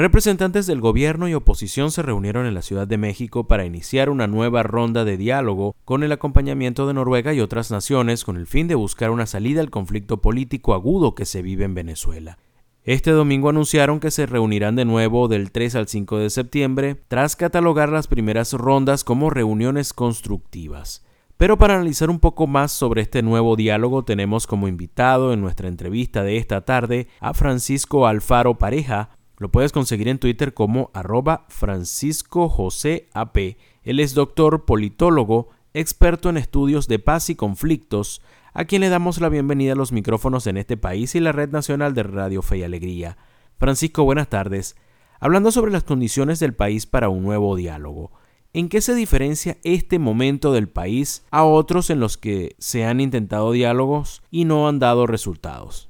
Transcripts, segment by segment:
Representantes del gobierno y oposición se reunieron en la Ciudad de México para iniciar una nueva ronda de diálogo con el acompañamiento de Noruega y otras naciones con el fin de buscar una salida al conflicto político agudo que se vive en Venezuela. Este domingo anunciaron que se reunirán de nuevo del 3 al 5 de septiembre, tras catalogar las primeras rondas como reuniones constructivas. Pero para analizar un poco más sobre este nuevo diálogo tenemos como invitado en nuestra entrevista de esta tarde a Francisco Alfaro Pareja, lo puedes conseguir en Twitter como arroba Francisco José AP. Él es doctor politólogo, experto en estudios de paz y conflictos, a quien le damos la bienvenida a los micrófonos en este país y la Red Nacional de Radio Fe y Alegría. Francisco, buenas tardes. Hablando sobre las condiciones del país para un nuevo diálogo, ¿en qué se diferencia este momento del país a otros en los que se han intentado diálogos y no han dado resultados?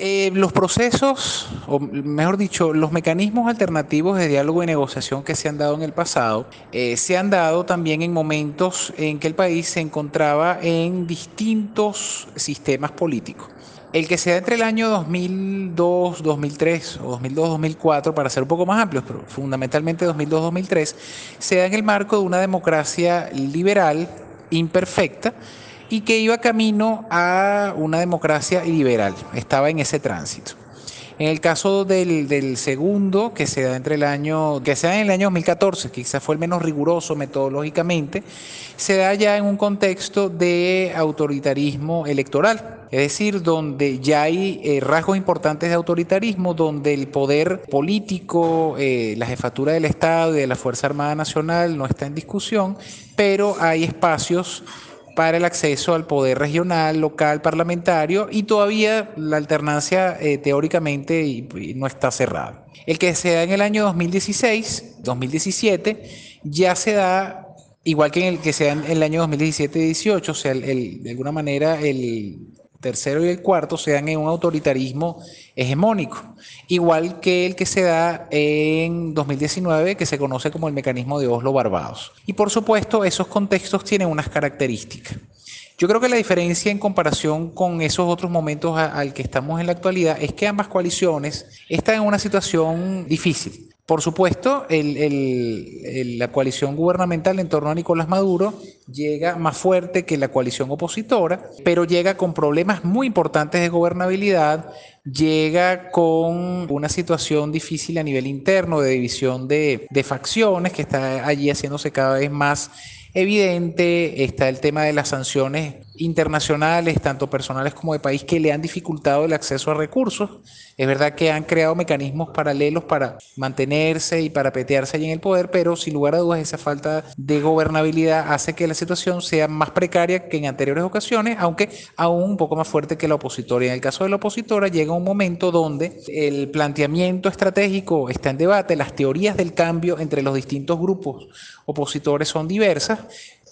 Eh, los procesos, o mejor dicho, los mecanismos alternativos de diálogo y negociación que se han dado en el pasado, eh, se han dado también en momentos en que el país se encontraba en distintos sistemas políticos. El que se da entre el año 2002, 2003 o 2002, 2004, para ser un poco más amplios, pero fundamentalmente 2002, 2003, se da en el marco de una democracia liberal imperfecta y que iba camino a una democracia liberal, estaba en ese tránsito. En el caso del, segundo, que se da entre el año, que se en el año 2014, que quizás fue el menos riguroso metodológicamente, se da ya en un contexto de autoritarismo electoral, es decir, donde ya hay eh, rasgos importantes de autoritarismo, donde el poder político, eh, la jefatura del Estado y de la Fuerza Armada Nacional no está en discusión, pero hay espacios para el acceso al poder regional, local, parlamentario y todavía la alternancia eh, teóricamente no está cerrada. El que se da en el año 2016, 2017, ya se da igual que en el que se da en el año 2017-18, o sea, de alguna manera el, tercero y el cuarto se dan en un autoritarismo hegemónico, igual que el que se da en 2019, que se conoce como el mecanismo de Oslo Barbados. Y por supuesto, esos contextos tienen unas características. Yo creo que la diferencia en comparación con esos otros momentos al que estamos en la actualidad es que ambas coaliciones están en una situación difícil. Por supuesto, la coalición gubernamental en torno a Nicolás Maduro llega más fuerte que la coalición opositora, pero llega con problemas muy importantes de gobernabilidad, llega con una situación difícil a nivel interno de división de, facciones que está allí haciéndose cada vez más evidente, está el tema de las sanciones internacionales, tanto personales como de país, que le han dificultado el acceso a recursos. Es verdad que han creado mecanismos paralelos para mantenerse y para petearse allí en el poder, pero sin lugar a dudas esa falta de gobernabilidad hace que la situación sea más precaria que en anteriores ocasiones, aunque aún un poco más fuerte que la opositora. Y en el caso de la opositora llega un momento donde el planteamiento estratégico está en debate, las teorías del cambio entre los distintos grupos opositores son diversas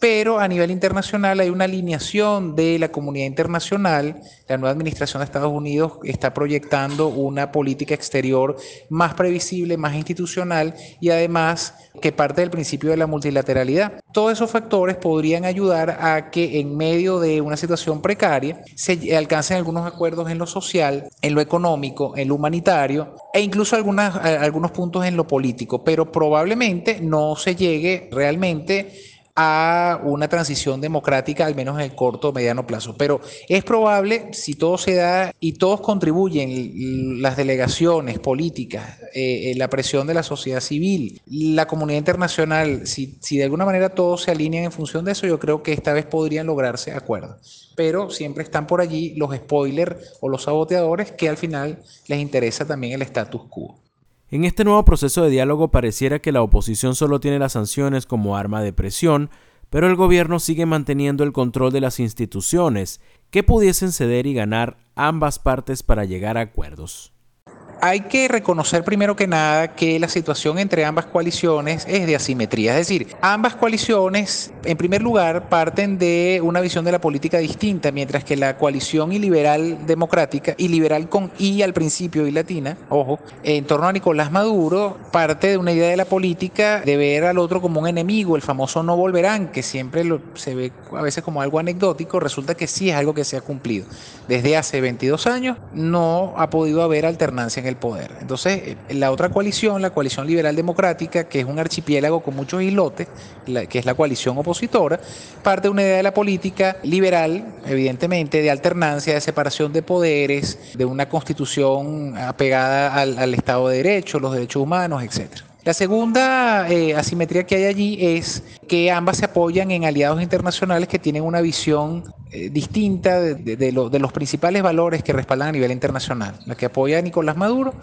pero a nivel internacional hay una alineación de la comunidad internacional. La nueva administración de Estados Unidos está proyectando una política exterior más previsible, más institucional y además que parte del principio de la multilateralidad. Todos esos factores podrían ayudar a que en medio de una situación precaria se alcancen algunos acuerdos en lo social, en lo económico, en lo humanitario e incluso algunos puntos en lo político, pero probablemente no se llegue realmente a una transición democrática, al menos en el corto o mediano plazo. Pero es probable, si todo se da y todos contribuyen, las delegaciones políticas, eh, la presión de la sociedad civil, la comunidad internacional, si, si de alguna manera todos se alinean en función de eso, yo creo que esta vez podrían lograrse acuerdos. Pero siempre están por allí los spoilers o los saboteadores que al final les interesa también el status quo. En este nuevo proceso de diálogo pareciera que la oposición solo tiene las sanciones como arma de presión, pero el gobierno sigue manteniendo el control de las instituciones que pudiesen ceder y ganar ambas partes para llegar a acuerdos. Hay que reconocer primero que nada que la situación entre ambas coaliciones es de asimetría. Es decir, ambas coaliciones, en primer lugar, parten de una visión de la política distinta, mientras que la coalición iliberal democrática, y liberal con I al principio y latina, ojo, en torno a Nicolás Maduro, parte de una idea de la política de ver al otro como un enemigo, el famoso no volverán, que siempre se ve a veces como algo anecdótico, resulta que sí es algo que se ha cumplido. Desde hace 22 años no ha podido haber alternancia en el poder. Entonces, la otra coalición, la coalición liberal democrática, que es un archipiélago con muchos islotes, que es la coalición opositora, parte de una idea de la política liberal, evidentemente, de alternancia, de separación de poderes, de una constitución apegada al, al Estado de Derecho, los derechos humanos, etcétera. La segunda eh, asimetría que hay allí es que ambas se apoyan en aliados internacionales que tienen una visión eh, distinta de, los principales valores que respaldan a nivel internacional. La que apoya a Nicolás Maduro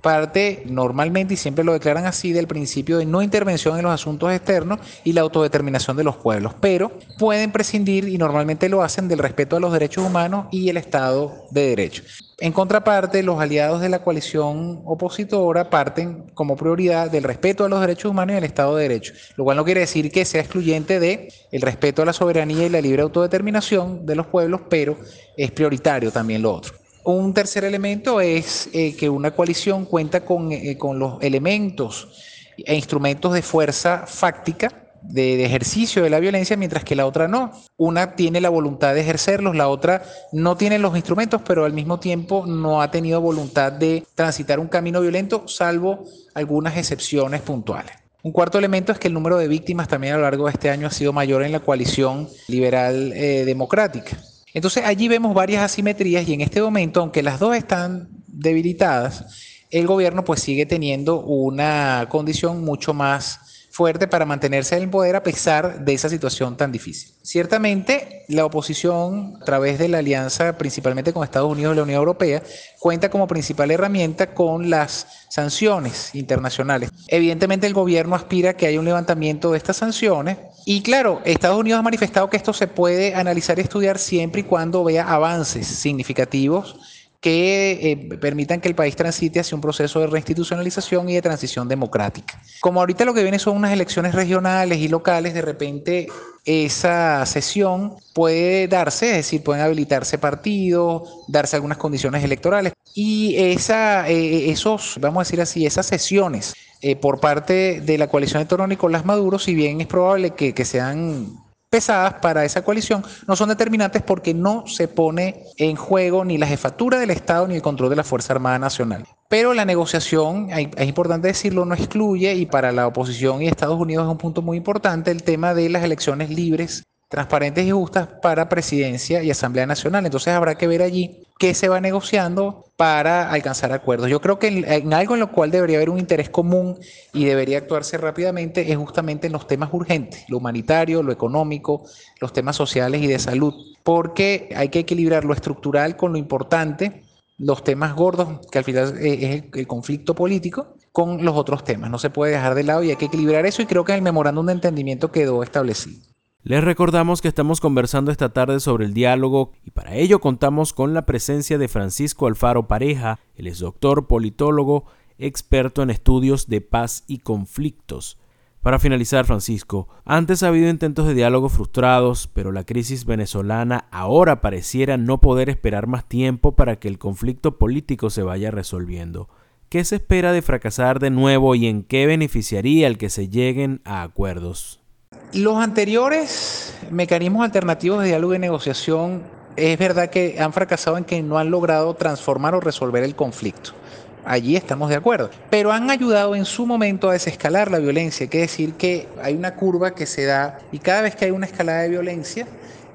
parte normalmente, y siempre lo declaran así, del principio de no intervención en los asuntos externos y la autodeterminación de los pueblos, pero pueden prescindir, y normalmente lo hacen, del respeto a los derechos humanos y el Estado de Derecho. En contraparte, los aliados de la coalición opositora parten como prioridad del respeto a los derechos humanos y el Estado de Derecho, lo cual no quiere decir que sea excluyente de el respeto a la soberanía y la libre autodeterminación de los pueblos, pero es prioritario también lo otro. Un tercer elemento es eh, que una coalición cuenta con, eh, con los elementos e instrumentos de fuerza fáctica de, ejercicio de la violencia, mientras que la otra no. Una tiene la voluntad de ejercerlos, la otra no tiene los instrumentos, pero al mismo tiempo no ha tenido voluntad de transitar un camino violento, salvo algunas excepciones puntuales. Un cuarto elemento es que el número de víctimas también a lo largo de este año ha sido mayor en la coalición liberal eh, democrática. Entonces allí vemos varias asimetrías y en este momento, aunque las dos están debilitadas, el gobierno pues sigue teniendo una condición mucho más fuerte para mantenerse en el poder a pesar de esa situación tan difícil. Ciertamente, la oposición, a través de la alianza principalmente con Estados Unidos y la Unión Europea, cuenta como principal herramienta con las sanciones internacionales. Evidentemente, el gobierno aspira a que haya un levantamiento de estas sanciones. Y claro, Estados Unidos ha manifestado que esto se puede analizar y estudiar siempre y cuando vea avances significativos que eh, permitan que el país transite hacia un proceso de reinstitucionalización y de transición democrática. Como ahorita lo que viene son unas elecciones regionales y locales, de repente esa sesión puede darse, es decir, pueden habilitarse partidos, darse algunas condiciones electorales. Y esa, eh, esos, vamos a decir así, esas sesiones eh, por parte de la coalición de torno Nicolás Maduro, si bien es probable que, que sean pesadas para esa coalición no son determinantes porque no se pone en juego ni la jefatura del Estado ni el control de la Fuerza Armada Nacional. Pero la negociación, es importante decirlo, no excluye y para la oposición y Estados Unidos es un punto muy importante el tema de las elecciones libres transparentes y justas para presidencia y Asamblea Nacional. Entonces habrá que ver allí qué se va negociando para alcanzar acuerdos. Yo creo que en, algo en lo cual debería haber un interés común y debería actuarse rápidamente es justamente en los temas urgentes, lo humanitario, lo económico, los temas sociales y de salud, porque hay que equilibrar lo estructural con lo importante, los temas gordos, que al final es el conflicto político, con los otros temas. No se puede dejar de lado y hay que equilibrar eso y creo que en el memorándum de entendimiento quedó establecido. Les recordamos que estamos conversando esta tarde sobre el diálogo y para ello contamos con la presencia de Francisco Alfaro Pareja, él es doctor, politólogo, experto en estudios de paz y conflictos. Para finalizar, Francisco, antes ha habido intentos de diálogo frustrados, pero la crisis venezolana ahora pareciera no poder esperar más tiempo para que el conflicto político se vaya resolviendo. ¿Qué se espera de fracasar de nuevo y en qué beneficiaría el que se lleguen a acuerdos? Los anteriores mecanismos alternativos de diálogo y negociación es verdad que han fracasado en que no han logrado transformar o resolver el conflicto. Allí estamos de acuerdo. Pero han ayudado en su momento a desescalar la violencia. Hay decir que hay una curva que se da y cada vez que hay una escalada de violencia,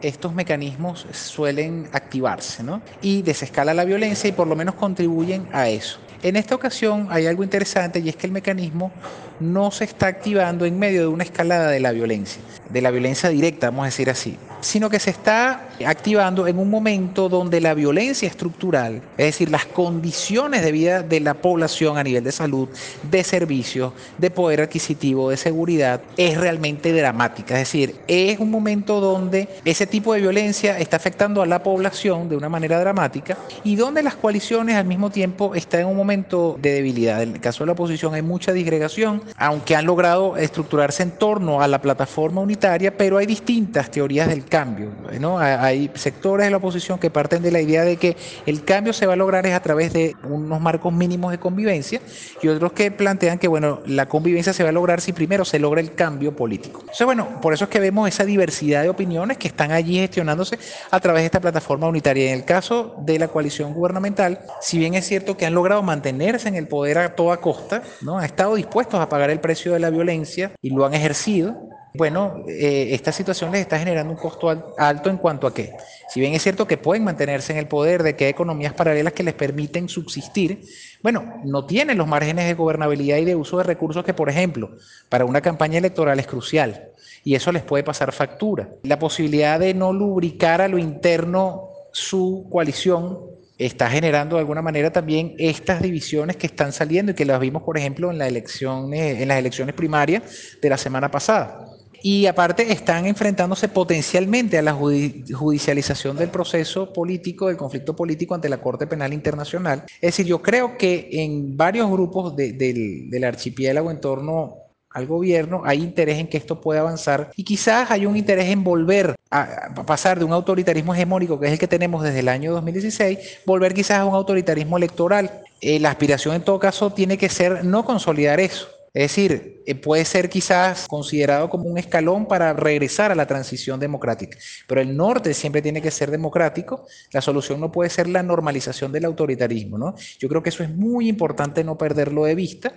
estos mecanismos suelen activarse ¿no? y desescala la violencia y por lo menos contribuyen a eso. En esta ocasión hay algo interesante y es que el mecanismo no se está activando en medio de una escalada de la violencia, de la violencia directa, vamos a decir así, sino que se está activando en un momento donde la violencia estructural, es decir, las condiciones de vida de la población a nivel de salud, de servicios, de poder adquisitivo, de seguridad, es realmente dramática. Es decir, es un momento donde ese tipo de violencia está afectando a la población de una manera dramática y donde las coaliciones al mismo tiempo están en un momento de debilidad. En el caso de la oposición hay mucha disgregación, aunque han logrado estructurarse en torno a la plataforma unitaria, pero hay distintas teorías del cambio. ¿no? Hay sectores de la oposición que parten de la idea de que el cambio se va a lograr es a través de unos marcos mínimos de convivencia y otros que plantean que bueno, la convivencia se va a lograr si primero se logra el cambio político. Entonces, bueno, por eso es que vemos esa diversidad de opiniones que están allí gestionándose a través de esta plataforma unitaria. En el caso de la coalición gubernamental, si bien es cierto que han logrado mantener mantenerse en el poder a toda costa, ¿no? Han estado dispuestos a pagar el precio de la violencia y lo han ejercido. Bueno, eh, esta situación les está generando un costo alto en cuanto a que, si bien es cierto que pueden mantenerse en el poder, de que hay economías paralelas que les permiten subsistir, bueno, no tienen los márgenes de gobernabilidad y de uso de recursos que, por ejemplo, para una campaña electoral es crucial. Y eso les puede pasar factura. La posibilidad de no lubricar a lo interno su coalición está generando de alguna manera también estas divisiones que están saliendo y que las vimos, por ejemplo, en, la elección, en las elecciones primarias de la semana pasada. Y aparte están enfrentándose potencialmente a la judicialización del proceso político, del conflicto político ante la Corte Penal Internacional. Es decir, yo creo que en varios grupos del, del archipiélago en torno al gobierno, hay interés en que esto pueda avanzar y quizás hay un interés en volver a pasar de un autoritarismo hegemónico que es el que tenemos desde el año 2016, volver quizás a un autoritarismo electoral. Eh, la aspiración en todo caso tiene que ser no consolidar eso. Es decir, eh, puede ser quizás considerado como un escalón para regresar a la transición democrática, pero el norte siempre tiene que ser democrático, la solución no puede ser la normalización del autoritarismo, ¿no? Yo creo que eso es muy importante no perderlo de vista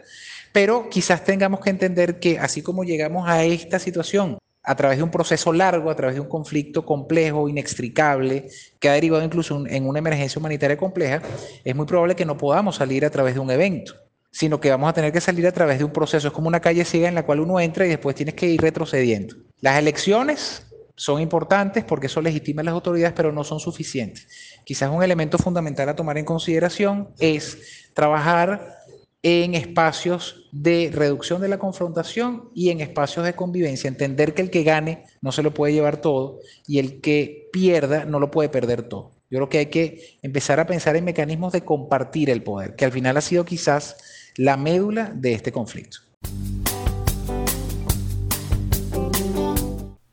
pero quizás tengamos que entender que así como llegamos a esta situación a través de un proceso largo, a través de un conflicto complejo, inextricable, que ha derivado incluso en una emergencia humanitaria compleja, es muy probable que no podamos salir a través de un evento, sino que vamos a tener que salir a través de un proceso. Es como una calle ciega en la cual uno entra y después tienes que ir retrocediendo. Las elecciones son importantes porque eso legitima a las autoridades, pero no son suficientes. Quizás un elemento fundamental a tomar en consideración es trabajar en espacios de reducción de la confrontación y en espacios de convivencia. Entender que el que gane no se lo puede llevar todo y el que pierda no lo puede perder todo. Yo creo que hay que empezar a pensar en mecanismos de compartir el poder, que al final ha sido quizás la médula de este conflicto.